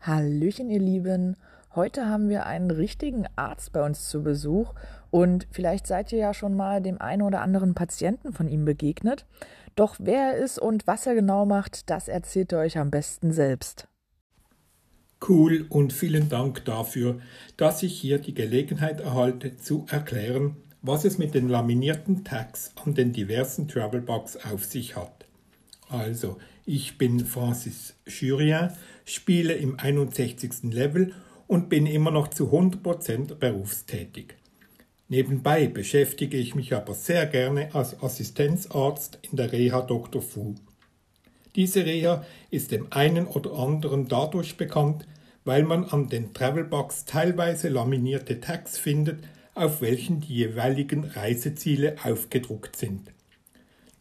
Hallöchen, ihr Lieben. Heute haben wir einen richtigen Arzt bei uns zu Besuch und vielleicht seid ihr ja schon mal dem einen oder anderen Patienten von ihm begegnet. Doch wer er ist und was er genau macht, das erzählt er euch am besten selbst. Cool und vielen Dank dafür, dass ich hier die Gelegenheit erhalte zu erklären, was es mit den laminierten Tags an den diversen Travelbugs auf sich hat. Also, ich bin Francis Jurien, spiele im 61. Level und bin immer noch zu 100% berufstätig. Nebenbei beschäftige ich mich aber sehr gerne als Assistenzarzt in der Reha Dr. Fu. Diese Reha ist dem einen oder anderen dadurch bekannt, weil man an den Travelbugs teilweise laminierte Tags findet, auf welchen die jeweiligen Reiseziele aufgedruckt sind.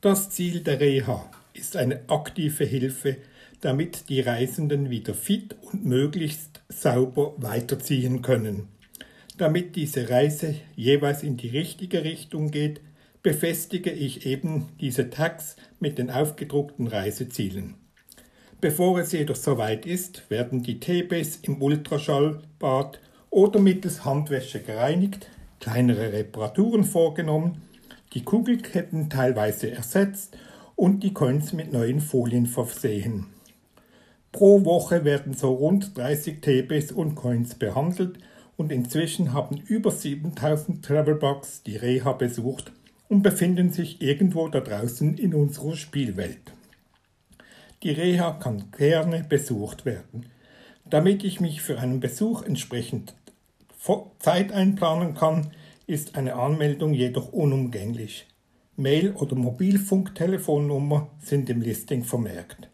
Das Ziel der Reha ist eine aktive Hilfe damit die Reisenden wieder fit und möglichst sauber weiterziehen können. Damit diese Reise jeweils in die richtige Richtung geht, befestige ich eben diese Tags mit den aufgedruckten Reisezielen. Bevor es jedoch soweit ist, werden die TBs im Ultraschallbad oder mittels Handwäsche gereinigt, kleinere Reparaturen vorgenommen, die Kugelketten teilweise ersetzt und die Coins mit neuen Folien versehen. Pro Woche werden so rund 30 TBs und Coins behandelt und inzwischen haben über 7000 Travelbugs die Reha besucht und befinden sich irgendwo da draußen in unserer Spielwelt. Die Reha kann gerne besucht werden. Damit ich mich für einen Besuch entsprechend Zeit einplanen kann, ist eine Anmeldung jedoch unumgänglich. Mail- oder Mobilfunktelefonnummer sind im Listing vermerkt.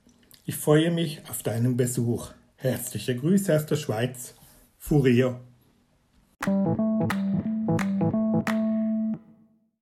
Ich freue mich auf deinen Besuch. Herzliche Grüße aus der Schweiz. Fourier.